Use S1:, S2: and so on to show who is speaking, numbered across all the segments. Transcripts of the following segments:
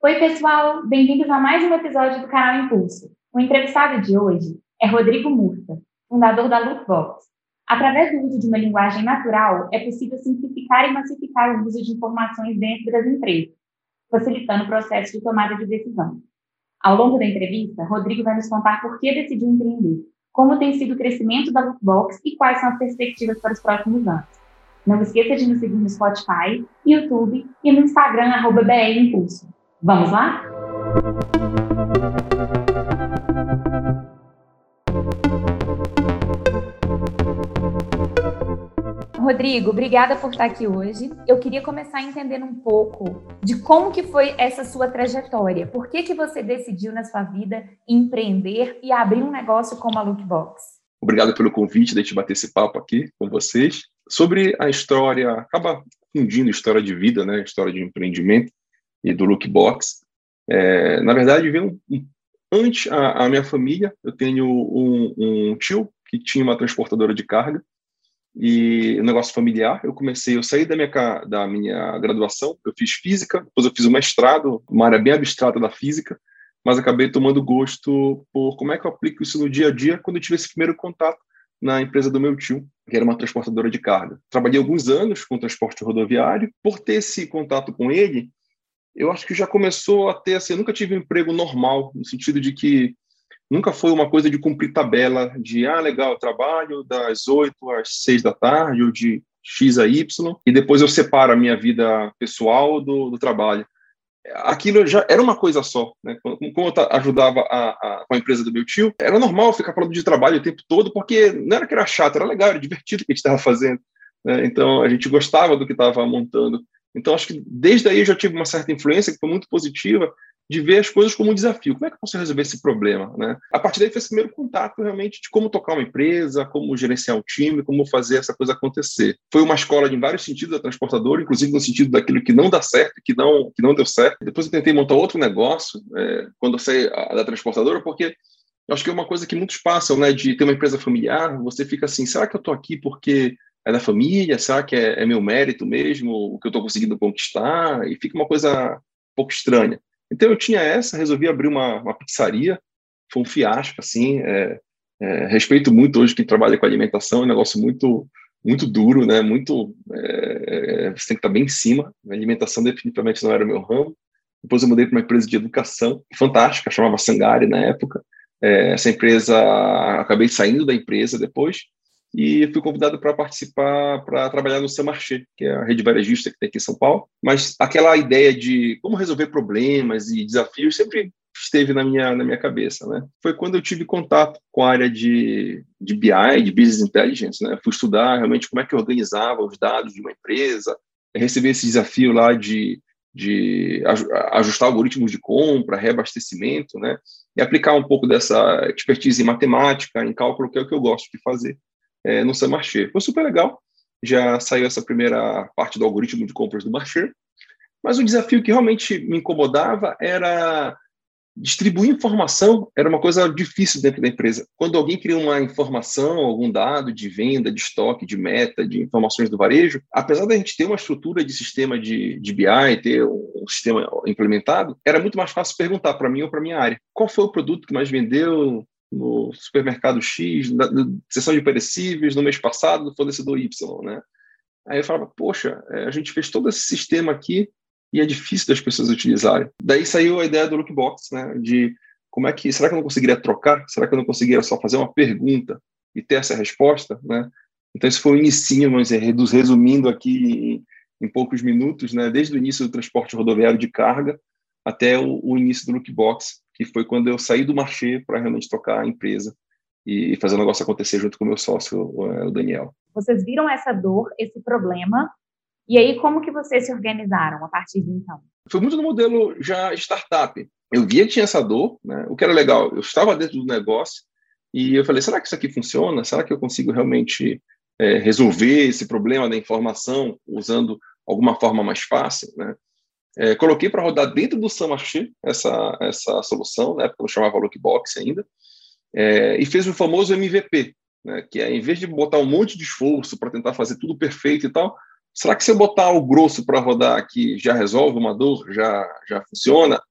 S1: Oi, pessoal! Bem-vindos a mais um episódio do canal Impulso. O entrevistado de hoje é Rodrigo Murta, fundador da Lookbox. Através do uso de uma linguagem natural, é possível simplificar e massificar o uso de informações dentro das empresas, facilitando o processo de tomada de decisão. Ao longo da entrevista, Rodrigo vai nos contar por que decidiu empreender, como tem sido o crescimento da Lookbox e quais são as perspectivas para os próximos anos. Não esqueça de nos seguir no Spotify, YouTube e no Instagram, arroba BR Impulso. Vamos lá? Rodrigo, obrigada por estar aqui hoje. Eu queria começar entendendo um pouco de como que foi essa sua trajetória. Por que, que você decidiu na sua vida empreender e abrir um negócio como a Lookbox?
S2: Obrigado pelo convite de a gente bater esse papo aqui com vocês. Sobre a história, acaba fundindo história de vida, né, história de empreendimento e do Lookbox. É, na verdade, veio antes a, a, minha família, eu tenho um, um, tio que tinha uma transportadora de carga e um negócio familiar. Eu comecei, eu saí da minha da minha graduação, eu fiz física, depois eu fiz o mestrado, uma área bem abstrata da física, mas acabei tomando gosto por como é que eu aplico isso no dia a dia quando eu tive esse primeiro contato na empresa do meu tio, que era uma transportadora de carga. Trabalhei alguns anos com transporte rodoviário. Por ter esse contato com ele, eu acho que já começou a ter assim, eu nunca tive um emprego normal, no sentido de que nunca foi uma coisa de cumprir tabela de, ah, legal, trabalho das 8 às 6 da tarde, ou de X a Y, e depois eu separo a minha vida pessoal do, do trabalho aquilo já era uma coisa só, né? Como eu ajudava a, a, com a empresa do meu tio, era normal ficar falando de trabalho o tempo todo, porque não era que era chato, era legal, era divertido o que a gente estava fazendo. Né? Então a gente gostava do que estava montando. Então acho que desde aí eu já tive uma certa influência que foi muito positiva de ver as coisas como um desafio. Como é que eu posso resolver esse problema? Né? A partir daí foi esse primeiro contato realmente de como tocar uma empresa, como gerenciar um time, como fazer essa coisa acontecer. Foi uma escola em vários sentidos da transportadora, inclusive no sentido daquilo que não dá certo, que não, que não deu certo. Depois eu tentei montar outro negócio é, quando eu saí da transportadora, porque acho que é uma coisa que muitos passam, né, de ter uma empresa familiar, você fica assim, será que eu estou aqui porque é da família? Será que é, é meu mérito mesmo, o que eu estou conseguindo conquistar? E fica uma coisa um pouco estranha. Então eu tinha essa, resolvi abrir uma, uma pizzaria, foi um fiasco, assim, é, é, respeito muito hoje quem trabalha com alimentação, é um negócio muito muito duro, né, muito, é, é, você tem que estar bem em cima, a alimentação definitivamente não era o meu ramo, depois eu mudei para uma empresa de educação, fantástica, chamava Sangari na época, é, essa empresa, acabei saindo da empresa depois, e fui convidado para participar, para trabalhar no Samarché, que é a rede varejista que tem aqui em São Paulo. Mas aquela ideia de como resolver problemas e desafios sempre esteve na minha, na minha cabeça, né? Foi quando eu tive contato com a área de, de BI, de Business Intelligence, né? Fui estudar realmente como é que eu organizava os dados de uma empresa, recebi esse desafio lá de, de ajustar algoritmos de compra, reabastecimento, né? E aplicar um pouco dessa expertise em matemática, em cálculo, que é o que eu gosto de fazer é, no Sam Marché. Foi super legal, já saiu essa primeira parte do algoritmo de compras do Marché, mas o desafio que realmente me incomodava era distribuir informação era uma coisa difícil dentro da empresa. Quando alguém cria uma informação, algum dado de venda, de estoque, de meta, de informações do varejo, apesar da gente ter uma estrutura de sistema de, de BI, ter um sistema implementado, era muito mais fácil perguntar para mim ou para minha área. Qual foi o produto que mais vendeu? No supermercado X, na, na seção de perecíveis, no mês passado, do fornecedor Y, né? Aí eu falava, poxa, é, a gente fez todo esse sistema aqui e é difícil das pessoas utilizarem. Daí saiu a ideia do Lookbox, né? De como é que, será que eu não conseguiria trocar? Será que eu não conseguiria só fazer uma pergunta e ter essa resposta, né? Então esse foi o inicinho, mas resumindo aqui em, em poucos minutos, né? Desde o início do transporte rodoviário de carga até o, o início do Lookbox, que foi quando eu saí do marché para realmente tocar a empresa e fazer o negócio acontecer junto com o meu sócio, o Daniel.
S1: Vocês viram essa dor, esse problema, e aí como que vocês se organizaram a partir de então?
S2: Foi muito no modelo já startup. Eu via que tinha essa dor, né? o que era legal, eu estava dentro do negócio e eu falei, será que isso aqui funciona? Será que eu consigo realmente é, resolver esse problema da informação usando alguma forma mais fácil, né? É, coloquei para rodar dentro do Samarchi essa, essa solução, né, porque eu chamava Lookbox ainda, é, e fez o famoso MVP, né, que é, em vez de botar um monte de esforço para tentar fazer tudo perfeito e tal, será que se eu botar o grosso para rodar aqui já resolve uma dor, já, já funciona?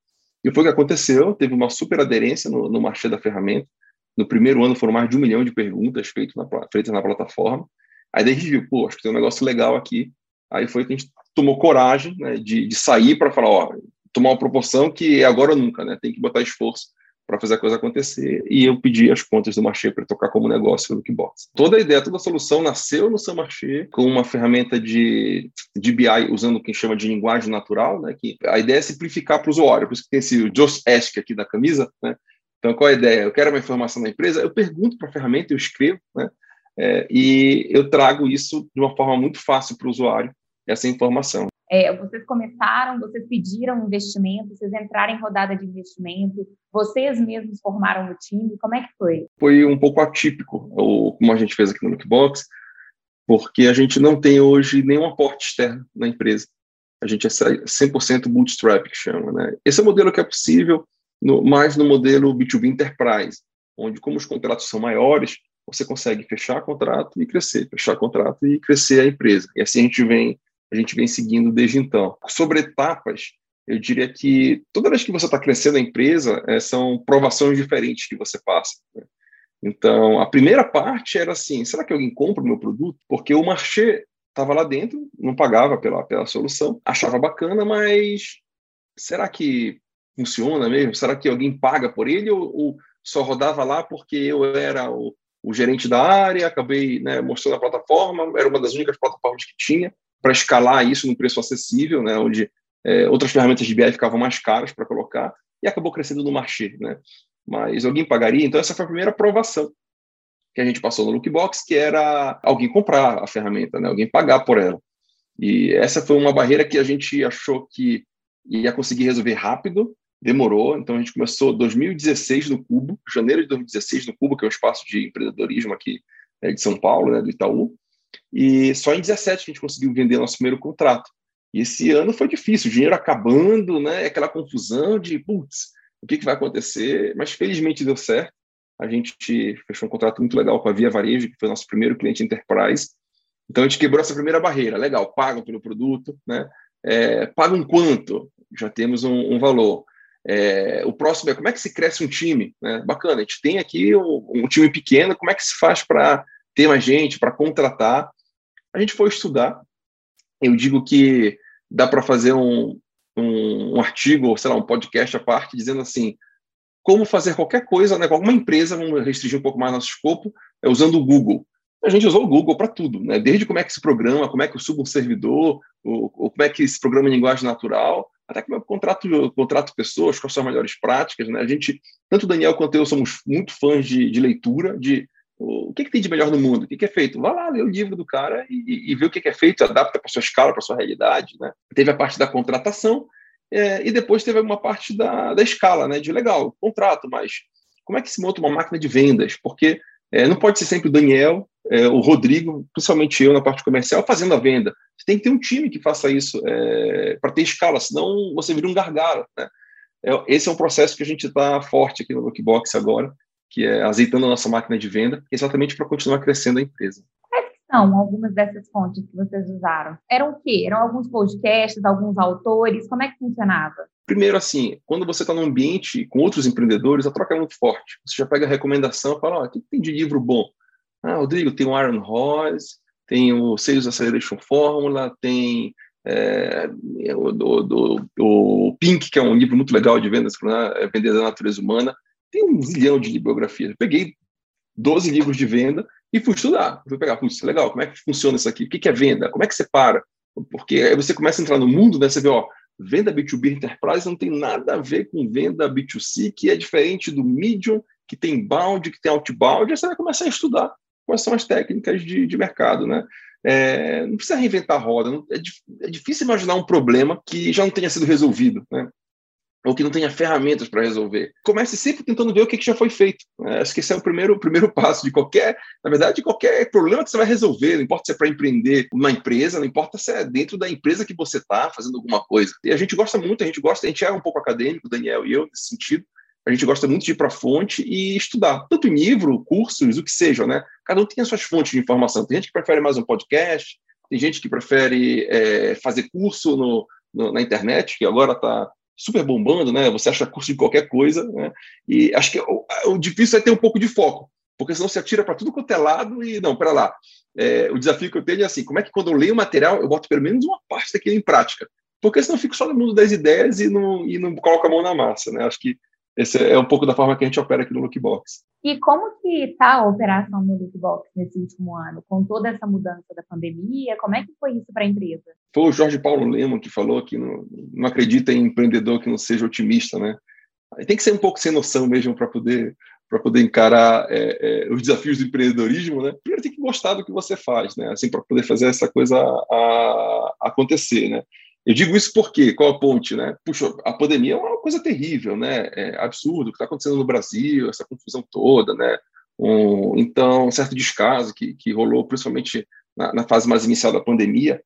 S2: E foi o que aconteceu, teve uma super aderência no, no marché da ferramenta. No primeiro ano foram mais de um milhão de perguntas feitas na, feitas na plataforma. Aí a gente viu, pô, acho que tem um negócio legal aqui. Aí foi que a gente tomou coragem né, de, de sair para falar, ó, tomar uma proporção que é agora ou nunca, né? Tem que botar esforço para fazer a coisa acontecer. E eu pedi as contas do Marché para tocar como negócio no Lookbox. Toda a ideia, toda a solução nasceu no Samarché com uma ferramenta de, de BI usando o que chama de linguagem natural, né? Que a ideia é simplificar para o usuário. Por isso que tem esse Just Ask aqui da camisa, né? Então, qual é a ideia? Eu quero uma informação da empresa, eu pergunto para a ferramenta, eu escrevo, né? É, e eu trago isso de uma forma muito fácil para o usuário, essa informação.
S1: É, vocês começaram, vocês pediram investimento, vocês entraram em rodada de investimento, vocês mesmos formaram o time, como é que foi?
S2: Foi um pouco atípico, o, como a gente fez aqui no Lookbox, porque a gente não tem hoje nenhum aporte externo na empresa. A gente é 100% bootstrap, que chama. Né? Esse é o modelo que é possível, no, mais no modelo B2B Enterprise, onde, como os contratos são maiores, você consegue fechar contrato e crescer, fechar contrato e crescer a empresa. E assim a gente vem a gente vem seguindo desde então. Sobre etapas, eu diria que toda vez que você está crescendo a empresa, é, são provações diferentes que você passa. Né? Então, a primeira parte era assim: será que alguém compra o meu produto? Porque o marché estava lá dentro, não pagava pela, pela solução, achava bacana, mas será que funciona mesmo? Será que alguém paga por ele ou, ou só rodava lá porque eu era o, o gerente da área, acabei né, mostrando a plataforma, era uma das únicas plataformas que tinha, para escalar isso num preço acessível, né, onde é, outras ferramentas de BI ficavam mais caras para colocar, e acabou crescendo no marché. Né? Mas alguém pagaria? Então, essa foi a primeira aprovação que a gente passou no Lookbox, que era alguém comprar a ferramenta, né? alguém pagar por ela. E essa foi uma barreira que a gente achou que ia conseguir resolver rápido, demorou. Então, a gente começou 2016 no Cubo, janeiro de 2016 no Cubo, que é um espaço de empreendedorismo aqui né, de São Paulo, né, do Itaú. E só em 17 que a gente conseguiu vender nosso primeiro contrato. E esse ano foi difícil, o dinheiro acabando, né? Aquela confusão de, putz, o que, que vai acontecer? Mas felizmente deu certo. A gente fechou um contrato muito legal com a Via Varejo, que foi nosso primeiro cliente enterprise. Então a gente quebrou essa primeira barreira. Legal, pagam pelo produto, né? É, pagam quanto? Já temos um, um valor. É, o próximo é como é que se cresce um time? Né? Bacana, a gente tem aqui um, um time pequeno, como é que se faz para ter mais gente, para contratar. A gente foi estudar. Eu digo que dá para fazer um, um, um, artigo, ou sei lá, um podcast à parte, dizendo assim, como fazer qualquer coisa, né, com alguma empresa, vamos restringir um pouco mais nosso escopo, é usando o Google. A gente usou o Google para tudo, né? desde como é que se programa, como é que eu subo um servidor, ou, ou como é que se programa em linguagem natural, até que eu contrato, contrato pessoas, quais são as melhores práticas. Né? A gente, tanto o Daniel quanto eu, somos muito fãs de, de leitura, de o que, que, tem de melhor no mundo? O que, que é feito? Vá lá ler o livro do cara e, e vê o que, que é feito, adapta para sua escala, para sua realidade. Né? Teve a parte da contratação é, e depois teve uma parte da, da escala, né? de legal, contrato, mas como é que se monta uma máquina de vendas? Porque é, não pode ser sempre o Daniel, é, o Rodrigo, principalmente eu na parte comercial, fazendo a venda. Você tem que ter um time que faça isso é, para ter escala, senão você vira um gargalo. Né? É, esse é um processo que a gente está forte aqui no Lookbox agora que é azeitando a nossa máquina de venda, exatamente para continuar crescendo a empresa.
S1: Quais são algumas dessas fontes que vocês usaram? Eram o quê? Eram alguns podcasts, alguns autores? Como é que funcionava?
S2: Primeiro, assim, quando você está num ambiente com outros empreendedores, a troca é muito forte. Você já pega a recomendação e fala, ó, oh, o que tem de livro bom? Ah, Rodrigo, tem o Iron Horse, tem o Sales Acceleration Formula, tem é, o, do, do, o Pink, que é um livro muito legal de vendas, né? Vender da Natureza Humana tem um zilhão de bibliografias. Eu peguei 12 livros de venda e fui estudar. Fui pegar, putz, legal, como é que funciona isso aqui? O que é venda? Como é que separa? Porque aí você começa a entrar no mundo, né? Você vê, ó, venda B2B Enterprise não tem nada a ver com venda B2C, que é diferente do medium, que tem inbound, que tem outbound. Aí você vai começar a estudar quais são as técnicas de, de mercado, né? É, não precisa reinventar a roda. Não, é, é, difícil imaginar um problema que já não tenha sido resolvido, né? Ou que não tenha ferramentas para resolver. Comece sempre tentando ver o que, que já foi feito. Né? Acho que esse é o primeiro, primeiro passo de qualquer, na verdade, de qualquer problema que você vai resolver. Não importa se é para empreender uma empresa, não importa se é dentro da empresa que você está fazendo alguma coisa. E a gente gosta muito, a gente gosta, a gente é um pouco acadêmico, Daniel e eu, nesse sentido. A gente gosta muito de ir para a fonte e estudar, tanto em livro, cursos, o que seja, né? Cada um tem as suas fontes de informação. Tem gente que prefere mais um podcast, tem gente que prefere é, fazer curso no, no, na internet, que agora está super bombando, né? Você acha curso de qualquer coisa, né? E acho que o, o difícil é ter um pouco de foco, porque senão você atira para tudo quanto é lado e não, para lá. É, o desafio que eu tenho é assim, como é que quando eu leio o material, eu boto pelo menos uma parte daquilo em prática? Porque senão eu fico só no mundo das ideias e não, e não coloco a mão na massa, né? Acho que esse é um pouco da forma que a gente opera aqui no Lookbox.
S1: E como que está a operação no Lookbox nesse último ano, com toda essa mudança da pandemia? Como é que foi isso para a empresa?
S2: Foi o Jorge Paulo Lemo que falou que não, não acredita em empreendedor que não seja otimista, né? Tem que ser um pouco sem noção mesmo para poder para poder encarar é, é, os desafios do empreendedorismo, né? Primeiro tem que gostar do que você faz, né? Assim para poder fazer essa coisa a, a acontecer, né? Eu digo isso porque, qual a ponte, né? Puxa, a pandemia é uma coisa terrível, né? É absurdo o que está acontecendo no Brasil, essa confusão toda, né? Um, então, um certo descaso que, que rolou, principalmente na, na fase mais inicial da pandemia,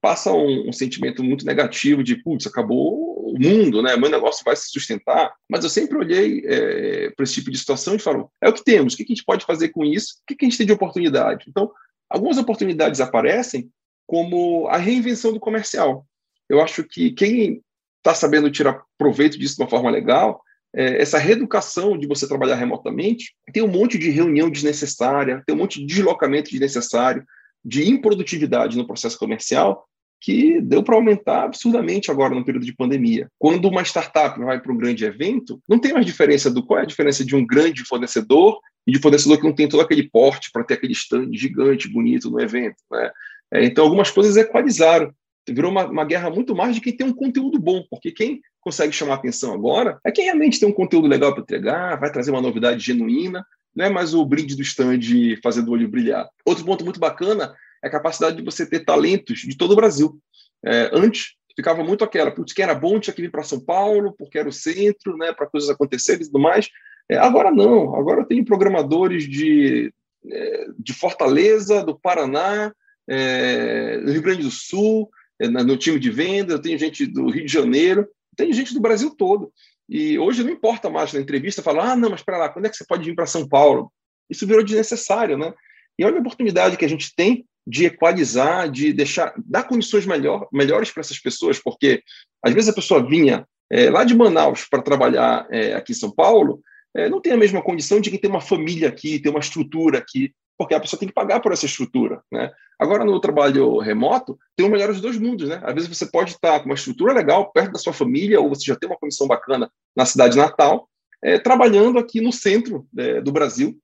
S2: passa um, um sentimento muito negativo de, putz, acabou o mundo, né? Meu negócio vai se sustentar. Mas eu sempre olhei é, para esse tipo de situação e falo, é o que temos, o que a gente pode fazer com isso? O que a gente tem de oportunidade? Então, algumas oportunidades aparecem como a reinvenção do comercial eu acho que quem está sabendo tirar proveito disso de uma forma legal, é, essa reeducação de você trabalhar remotamente, tem um monte de reunião desnecessária, tem um monte de deslocamento desnecessário, de improdutividade no processo comercial, que deu para aumentar absurdamente agora no período de pandemia. Quando uma startup vai para um grande evento, não tem mais diferença do qual é a diferença de um grande fornecedor e de fornecedor que não tem todo aquele porte para ter aquele stand gigante, bonito no evento. Né? É, então, algumas coisas equalizaram virou uma, uma, guerra muito mais de quem tem um conteúdo bom, porque quem consegue chamar atenção agora é quem realmente tem um conteúdo legal para entregar, vai trazer uma novidade genuína, não é mais o brinde do stand fazendo o olho brilhar. Outro ponto muito bacana é a capacidade de você ter talentos de todo o Brasil. É, antes, ficava muito aquela, putz, quem era bom tinha que vir para São Paulo, porque era o centro, né, para coisas acontecerem e tudo mais. É, agora não, agora eu tenho programadores de, é, de Fortaleza, do Paraná, é, do Rio Grande do Sul, no time de venda, eu tenho gente do Rio de Janeiro, tem gente do Brasil todo. E hoje não importa mais na entrevista falar, ah, não, mas para lá, quando é que você pode vir para São Paulo? Isso virou desnecessário, né? E olha a oportunidade que a gente tem de equalizar, de deixar, dar condições melhor, melhores para essas pessoas, porque às vezes a pessoa vinha é, lá de Manaus para trabalhar é, aqui em São Paulo, é, não tem a mesma condição de quem tem uma família aqui, tem uma estrutura aqui, porque a pessoa tem que pagar por essa estrutura. Né? Agora, no trabalho remoto, tem o melhor dos dois mundos. Né? Às vezes você pode estar com uma estrutura legal perto da sua família, ou você já tem uma comissão bacana na cidade natal, é, trabalhando aqui no centro é, do Brasil,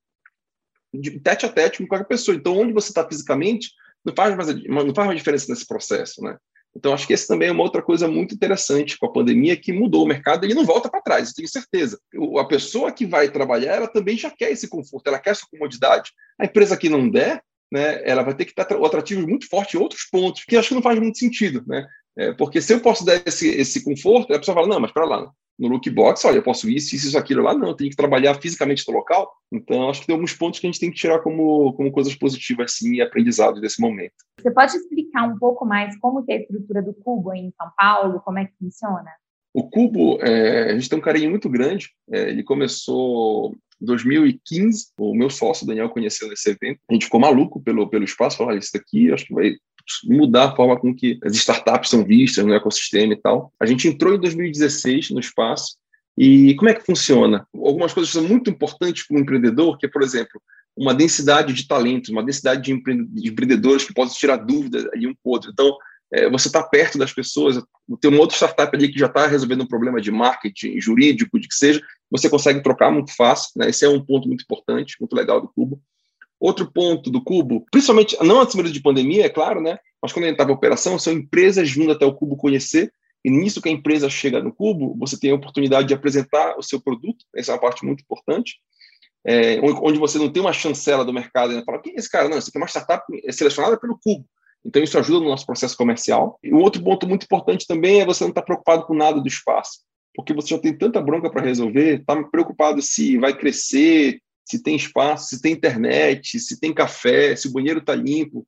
S2: de tete a tete com qualquer pessoa. Então, onde você está fisicamente, não faz, mais, não faz mais diferença nesse processo. Né? Então, acho que esse também é uma outra coisa muito interessante com a pandemia que mudou o mercado e não volta para trás, tenho certeza. A pessoa que vai trabalhar, ela também já quer esse conforto, ela quer essa comodidade. A empresa que não der, né, ela vai ter que estar atrativo muito forte em outros pontos, que acho que não faz muito sentido. Né? É, porque se eu posso dar esse, esse conforto, a pessoa fala, não, mas para lá, no lookbox, olha, eu posso isso, isso, isso, aquilo lá, não, eu tenho que trabalhar fisicamente no local. Então, acho que tem alguns pontos que a gente tem que tirar como, como coisas positivas, sim, e aprendizados desse momento.
S1: Você pode explicar um pouco mais como é a estrutura do Cubo em São Paulo, como é que funciona?
S2: O Cubo, é, a gente tem um carinho muito grande. É, ele começou em 2015. O meu sócio, Daniel, conheceu nesse evento. A gente ficou maluco pelo, pelo espaço. Falou, ah, isso daqui acho que vai mudar a forma com que as startups são vistas no ecossistema e tal. A gente entrou em 2016 no espaço e como é que funciona? Algumas coisas são muito importantes para um empreendedor, que é, por exemplo, uma densidade de talentos, uma densidade de, empreendedores que possam tirar dúvidas ali um o outro. Então, é, você está perto das pessoas, tem um outro startup ali que já está resolvendo um problema de marketing, jurídico, de que seja, você consegue trocar muito fácil, né? Esse é um ponto muito importante, muito legal do Cubo. Outro ponto do Cubo, principalmente, não antes de pandemia, é claro, né? Mas quando gente estava em operação, são empresas vindo até o Cubo conhecer, e nisso que a empresa chega no Cubo, você tem a oportunidade de apresentar o seu produto, essa é uma parte muito importante, é, onde você não tem uma chancela do mercado, né? fala, quem é esse cara? Não, isso aqui é uma startup selecionada pelo Cubo. Então, isso ajuda no nosso processo comercial. E um outro ponto muito importante também é você não estar tá preocupado com nada do espaço, porque você já tem tanta bronca para resolver, está preocupado se vai crescer, se tem espaço, se tem internet, se tem café, se o banheiro está limpo.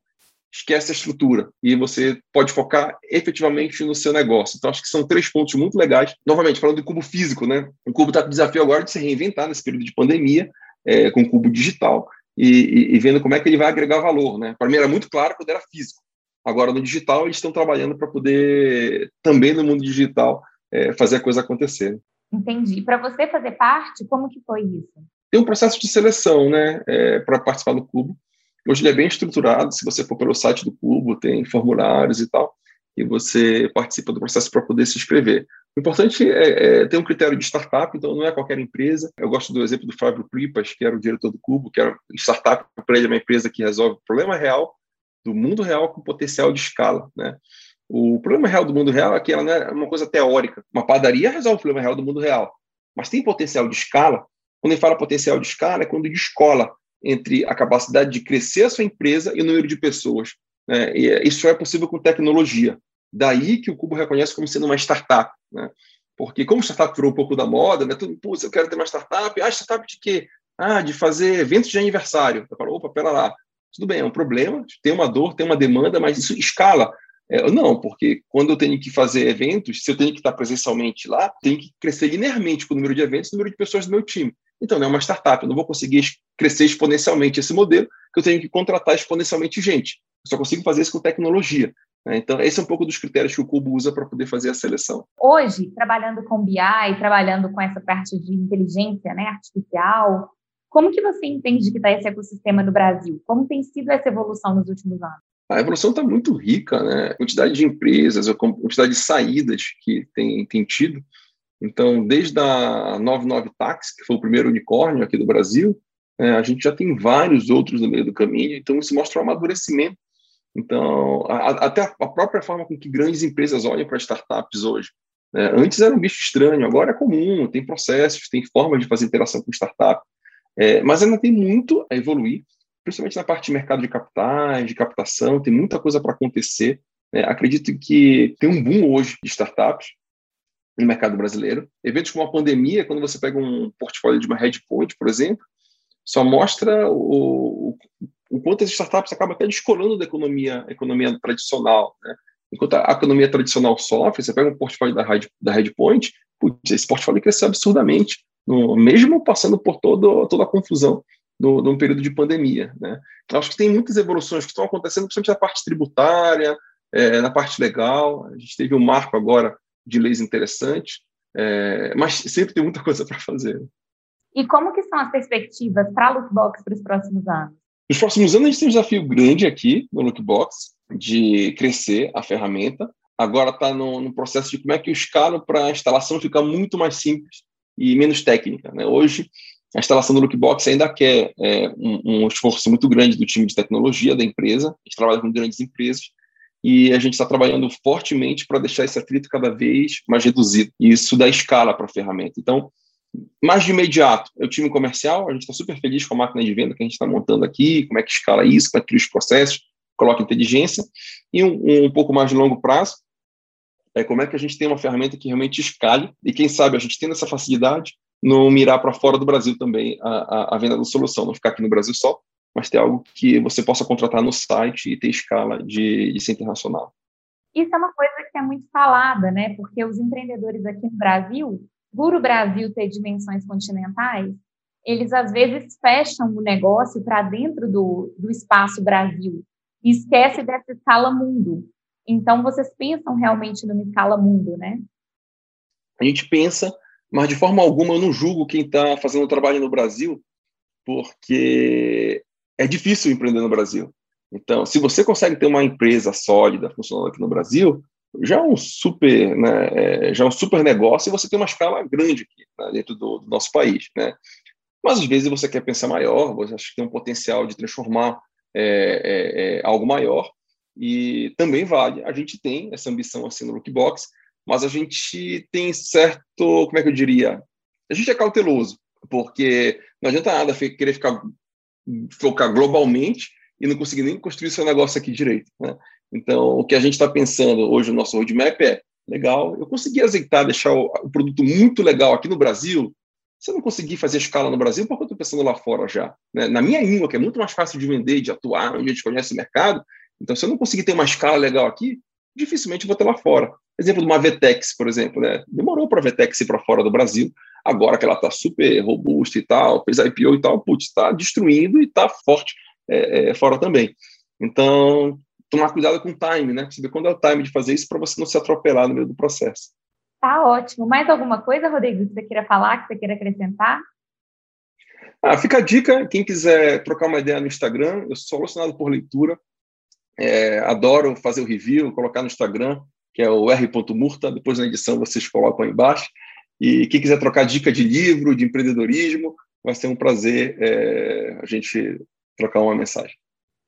S2: Esquece a estrutura e você pode focar efetivamente no seu negócio. Então, acho que são três pontos muito legais. Novamente, falando do cubo físico, né? O cubo está com o desafio agora de se reinventar nesse período de pandemia, é, com o cubo digital, e, e, e, vendo como é que ele vai agregar valor. Né? Para mim era muito claro quando era físico. Agora, no digital, eles estão trabalhando para poder, também no mundo digital, é, fazer a coisa acontecer.
S1: Entendi. Para você fazer parte, como que foi isso?
S2: Tem um processo de seleção, né, é, para participar do clube. Hoje ele é bem estruturado, se você for pelo site do clube, tem formulários e tal, e você participa do processo para poder se inscrever. O importante é, é, ter um critério de startup, então não é qualquer empresa. Eu gosto do exemplo do Fábio Pripas, que era o diretor do Cubo, que era startup para ele é uma empresa que resolve o problema real do mundo real com potencial de escala, né? O problema real do mundo real é que ela não é uma coisa teórica. Uma padaria resolve o problema real do mundo real, mas tem potencial de escala. Quando ele fala potencial de escala, é quando descola entre a capacidade de crescer a sua empresa e o número de pessoas. Né? E isso é possível com tecnologia. Daí que o Cubo reconhece como sendo uma startup. Né? Porque como startup virou um pouco da moda, né? Tudo, eu quero ter uma startup. Ah, startup de quê? Ah, de fazer eventos de aniversário. Eu falo, opa, pera lá. Tudo bem, é um problema, tem uma dor, tem uma demanda, mas isso escala. É, não, porque quando eu tenho que fazer eventos, se eu tenho que estar presencialmente lá, tem que crescer linearmente com o número de eventos e o número de pessoas do meu time. Então, não é uma startup, eu não vou conseguir crescer exponencialmente esse modelo, que eu tenho que contratar exponencialmente gente. Eu só consigo fazer isso com tecnologia. Né? Então, esse é um pouco dos critérios que o Cubo usa para poder fazer a seleção.
S1: Hoje, trabalhando com BI, trabalhando com essa parte de inteligência né, artificial, como que você entende que está esse ecossistema no Brasil? Como tem sido essa evolução nos últimos anos?
S2: A evolução está muito rica, né? A quantidade de empresas, a quantidade de saídas que tem, tem tido. Então, desde a 99 Tax, que foi o primeiro unicórnio aqui do Brasil, é, a gente já tem vários outros no meio do caminho. Então, isso mostra um amadurecimento. Então, a, até a própria forma com que grandes empresas olham para startups hoje. Né? Antes era um bicho estranho, agora é comum, tem processos, tem formas de fazer interação com startup. É, mas ainda tem muito a evoluir, principalmente na parte de mercado de capitais, de captação, tem muita coisa para acontecer. É, acredito que tem um boom hoje de startups no mercado brasileiro. Eventos como a pandemia, quando você pega um portfólio de uma Redpoint, por exemplo, só mostra o, o, quanto as startups acabam até descolando da economia, economia tradicional. Né? Enquanto a economia tradicional sofre, você pega um portfólio da, Red, da Redpoint, esse portfólio cresceu absurdamente no, mesmo passando por todo, toda a confusão do, de um período de pandemia. Né? Então, acho que tem muitas evoluções que estão acontecendo, principalmente na parte tributária, é, na parte legal. A gente teve um marco agora de leis interessantes, é, mas sempre tem muita coisa para fazer.
S1: E como que são as perspectivas para a Lookbox para os próximos anos?
S2: Nos próximos anos, a gente tem um desafio grande aqui no Lookbox de crescer a ferramenta. Agora está no, no, processo de como é que eu escalo para a instalação ficar muito mais simples e menos técnica. Né? Hoje, a instalação do Lookbox ainda quer é, um, um, esforço muito grande do time de tecnologia da empresa, a gente trabalha com grandes empresas, e a gente está trabalhando fortemente para deixar esse atrito cada vez mais reduzido, e isso dá escala para a ferramenta. Então, mais de imediato, é o time comercial, a gente está super feliz com a máquina de venda que a gente está montando aqui, como é que escala isso, como é que cria os processos, coloca inteligência, e um, um pouco mais de longo prazo, é como é que a gente tem uma ferramenta que realmente escale. E quem sabe a gente tendo essa facilidade não mirar para fora do Brasil também a, a, a, venda da solução, não ficar aqui no Brasil só, mas ter algo que você possa contratar no site e ter escala de, de ser internacional.
S1: Isso é uma coisa que é muito falada, né? Porque os empreendedores aqui no Brasil, por o Brasil ter dimensões continentais, eles às vezes fecham o negócio para dentro do, do espaço Brasil e esquece dessa escala mundo. Então, vocês pensam realmente numa escala mundo, né?
S2: A gente pensa, mas de forma alguma eu não julgo quem está fazendo trabalho no Brasil, porque é difícil empreender no Brasil. Então, se você consegue ter uma empresa sólida funcionando aqui no Brasil, já é um super, né, é, já é um super negócio e você tem uma escala grande aqui né, dentro do, do, nosso país, né? Mas às vezes você quer pensar maior, você acha que tem um potencial de transformar é, é, é algo maior e também vale. A gente tem essa ambição assim no Lookbox, mas a gente tem certo, como é que eu diria? A gente é cauteloso, porque não adianta nada querer ficar focar globalmente e não conseguir nem construir seu negócio aqui direito. Né? Então, o que a gente está pensando hoje no nosso roadmap é: legal, eu consegui azeitar, deixar o, o, produto muito legal aqui no Brasil. Se eu não conseguir fazer escala no Brasil, por que eu estou pensando lá fora já? Né? Na minha língua, que é muito mais fácil de vender, de atuar, onde a gente conhece o mercado, então, se eu não conseguir ter uma escala legal aqui, dificilmente vou ter lá fora. Exemplo de uma Vetex, por exemplo, né? Demorou para a Vetex ir para fora do Brasil, agora que ela está super robusta e tal, fez IPO e tal, putz, está destruindo e está forte é, é, fora também. Então, tomar cuidado com o time, né? Saber quando é o time de fazer isso para você não se atropelar no meio do processo.
S1: Tá ótimo. Mais alguma coisa, Rodrigo, que você queira falar, que você queira acrescentar?
S2: Ah, fica a dica, quem quiser trocar uma ideia no Instagram, eu sou alucinado por leitura, é, adoro fazer o review, colocar no Instagram, que é o r.murta, depois na edição vocês colocam aí embaixo. E quem quiser trocar dica de livro, de empreendedorismo, vai ser um prazer é, a gente trocar uma mensagem.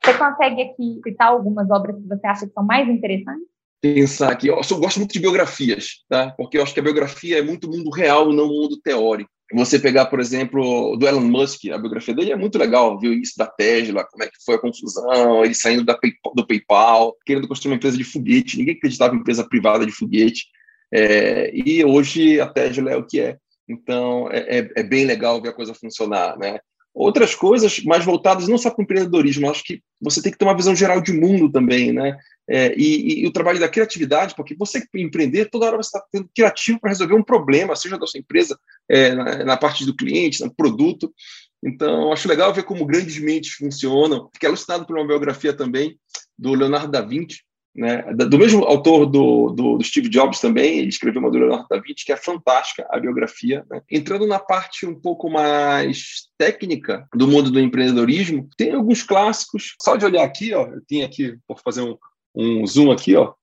S1: Você consegue aqui citar algumas obras que você acha que são mais interessantes?
S2: Pensar aqui, eu gosto muito de biografias, tá? Porque eu acho que a biografia é muito mundo real, não mundo teórico. Você pegar, por exemplo, do Elon Musk, a biografia dele é muito legal, viu isso da Tesla, como é que foi a confusão, ele saindo da, do PayPal, querendo construir uma empresa de foguete, ninguém acreditava em empresa privada de foguete, é, e hoje a Tesla é o que é. Então, é, é, é, bem legal ver a coisa funcionar, né? Outras coisas mais voltadas não só para o empreendedorismo, acho que você tem que ter uma visão geral de mundo também, né? É, e, e, o trabalho da criatividade, porque você empreender, toda hora você está tendo criativo para resolver um problema, seja da sua empresa, é, na, na, parte do cliente, no produto. Então, acho legal ver como grandes mentes funcionam. Fiquei alucinado por uma biografia também do Leonardo da Vinci, né, do mesmo autor do, do, do, Steve Jobs também, ele escreveu uma do Leonardo da Vinci, que é fantástica, a biografia. Né? Entrando na parte um pouco mais técnica do mundo do empreendedorismo, tem alguns clássicos, só de olhar aqui, ó, eu tenho aqui, vou fazer um, um zoom aqui, ó,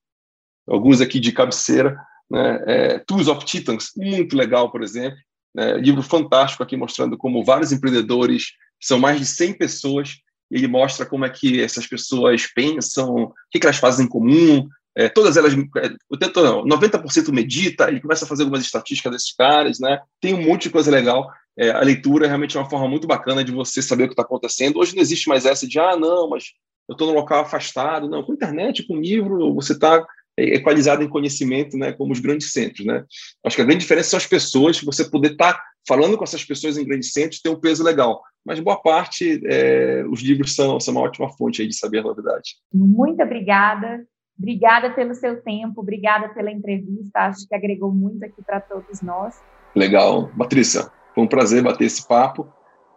S2: alguns aqui de cabeceira, né, é, Tools of Titans, muito legal, por exemplo, né, livro fantástico aqui mostrando como vários empreendedores, são mais de 100 pessoas, ele mostra como é que essas pessoas pensam, o que, que elas fazem em comum, é, todas elas, é, o tanto, não, 90% medita, ele começa a fazer algumas estatísticas desses caras, né? Tem um monte de coisa legal. É, a leitura é realmente uma forma muito bacana de você saber o que está acontecendo. Hoje não existe mais essa de, ah, não, mas eu estou num local afastado. Não, com internet, com livro, você está equalizado em conhecimento, né, como os grandes centros, né? Acho que a grande diferença são as pessoas, você poder estar tá falando com essas pessoas em grandes centros tem um peso legal. Mas boa parte, é, os livros são, são uma ótima fonte de saber a novidade.
S1: Muito obrigada. Obrigada pelo seu tempo, obrigada pela entrevista. Acho que agregou muito aqui para todos nós.
S2: Legal. Patrícia, foi um prazer bater esse papo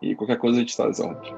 S2: e qualquer coisa a gente está às ordens.